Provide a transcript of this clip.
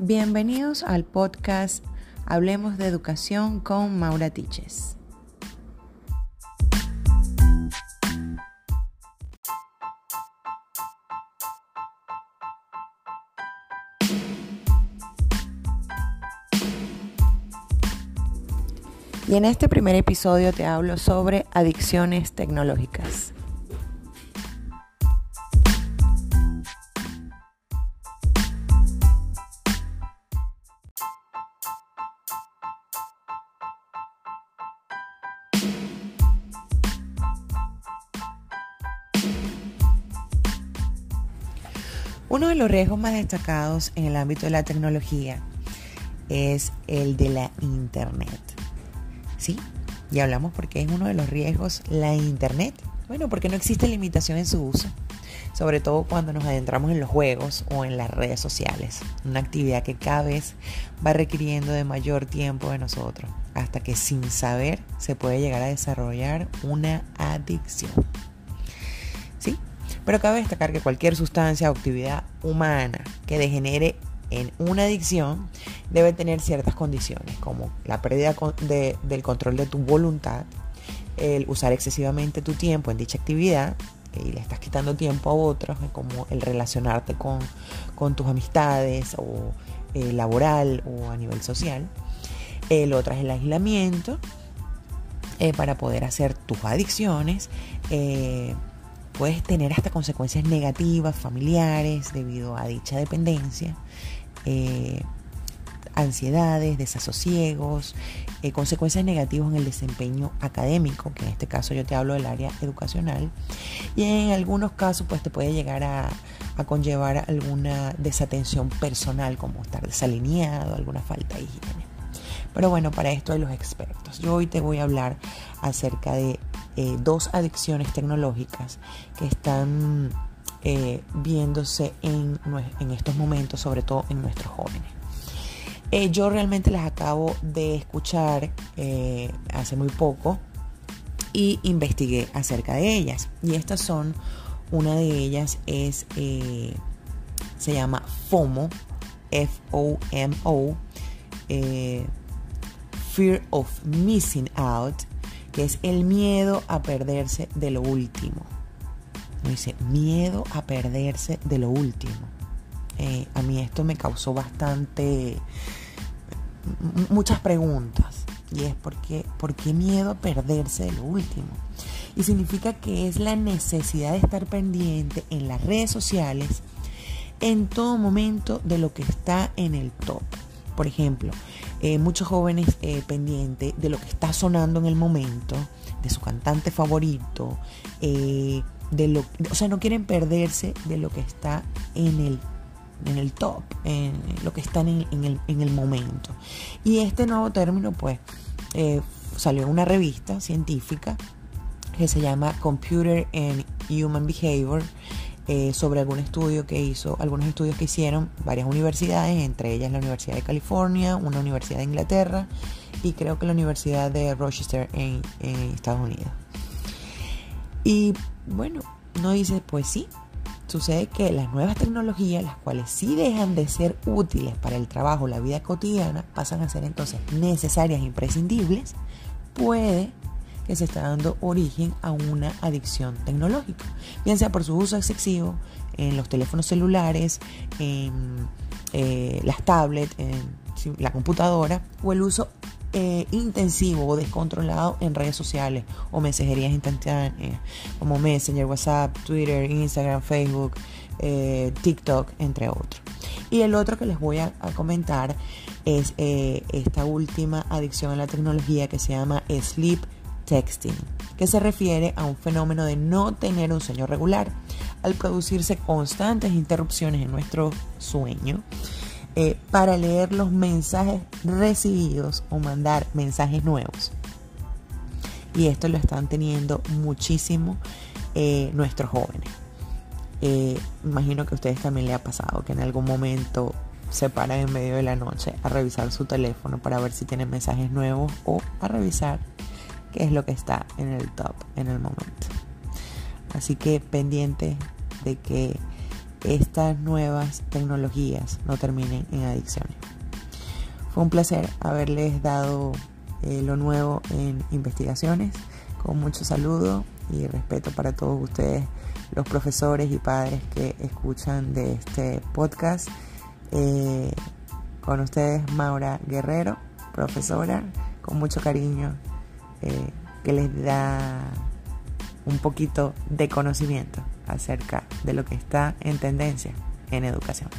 Bienvenidos al podcast Hablemos de Educación con Maura Tiches. Y en este primer episodio te hablo sobre adicciones tecnológicas. Uno de los riesgos más destacados en el ámbito de la tecnología es el de la Internet. ¿Sí? Y hablamos porque es uno de los riesgos la Internet. Bueno, porque no existe limitación en su uso, sobre todo cuando nos adentramos en los juegos o en las redes sociales, una actividad que cada vez va requiriendo de mayor tiempo de nosotros, hasta que sin saber se puede llegar a desarrollar una adicción. Pero cabe destacar que cualquier sustancia o actividad humana que degenere en una adicción debe tener ciertas condiciones, como la pérdida del control de tu voluntad, el usar excesivamente tu tiempo en dicha actividad, y le estás quitando tiempo a otros, como el relacionarte con, tus amistades o eh, laboral o a nivel social. El otro es el aislamiento eh, para poder hacer tus adicciones. Eh, puedes tener hasta consecuencias negativas, familiares, debido a dicha dependencia, eh, ansiedades, desasosiegos, eh, consecuencias negativas en el desempeño académico, que en este caso yo te hablo del área educacional, y en algunos casos pues te puede llegar a, a conllevar alguna desatención personal, como estar desalineado, alguna falta de higiene. Pero bueno, para esto hay los expertos. Yo hoy te voy a hablar acerca de eh, dos adicciones tecnológicas que están eh, viéndose en, estos momentos, sobre todo en nuestros jóvenes. Eh, yo realmente las acabo de escuchar hace muy poco y investigué acerca de ellas. Y estas son, una de ellas es, se llama FOMO, F-O-M-O, Fear of Missing Out que es el miedo a perderse de lo último. dice, miedo a perderse de lo último. Eh, a mí esto me causó bastante, muchas preguntas. Y es porque, ¿por qué miedo a perderse de lo último? Y significa que es la necesidad de estar pendiente en las redes sociales en todo momento de lo que está en el top. Por ejemplo, eh, muchos jóvenes eh, pendientes de lo que está sonando en el momento, de su cantante favorito, eh, de lo, o sea, no quieren perderse de lo que está en el, en el top, en lo que está en, el, en el momento. Y este nuevo término, pues, salió en una revista científica que se llama Computer and Human Behavior eh, sobre algún estudio que hizo, algunos estudios que hicieron varias universidades, entre ellas la Universidad de California, una universidad de Inglaterra y creo que la Universidad de Rochester en, Estados Unidos. Y bueno, no dice, pues sí, sucede que las nuevas tecnologías, las cuales sí dejan de ser útiles para el trabajo, la vida cotidiana, pasan a ser entonces necesarias imprescindibles, puede que se está dando origen a una adicción tecnológica, bien sea por su uso excesivo en los teléfonos celulares, en eh, las tablets, en la computadora o el uso eh, intensivo o descontrolado en redes sociales o mensajerías instantáneas como Messenger, WhatsApp, Twitter, Instagram, Facebook, eh, TikTok, entre otros. Y el otro que les voy a, a comentar es esta última adicción a la tecnología que se llama sleep texting, que se refiere a un fenómeno de no tener un sueño regular, al producirse constantes interrupciones en nuestro sueño eh, para leer los mensajes recibidos o mandar mensajes nuevos. Y esto lo están teniendo muchísimo eh, nuestros jóvenes. Eh, imagino que a ustedes también le ha pasado que en algún momento se paran en medio de la noche a revisar su teléfono para ver si tienen mensajes nuevos o a revisar qué es lo que está en el top en el momento. Así que pendiente de que estas nuevas tecnologías no terminen en adicciones. Fue un placer haberles dado eh, lo nuevo en investigaciones, con mucho saludo y respeto para todos ustedes, los profesores y padres que escuchan de este podcast. Eh, con ustedes, Maura Guerrero, profesora, con mucho cariño, eh, que les da un poquito de conocimiento acerca de lo que está en tendencia en educación.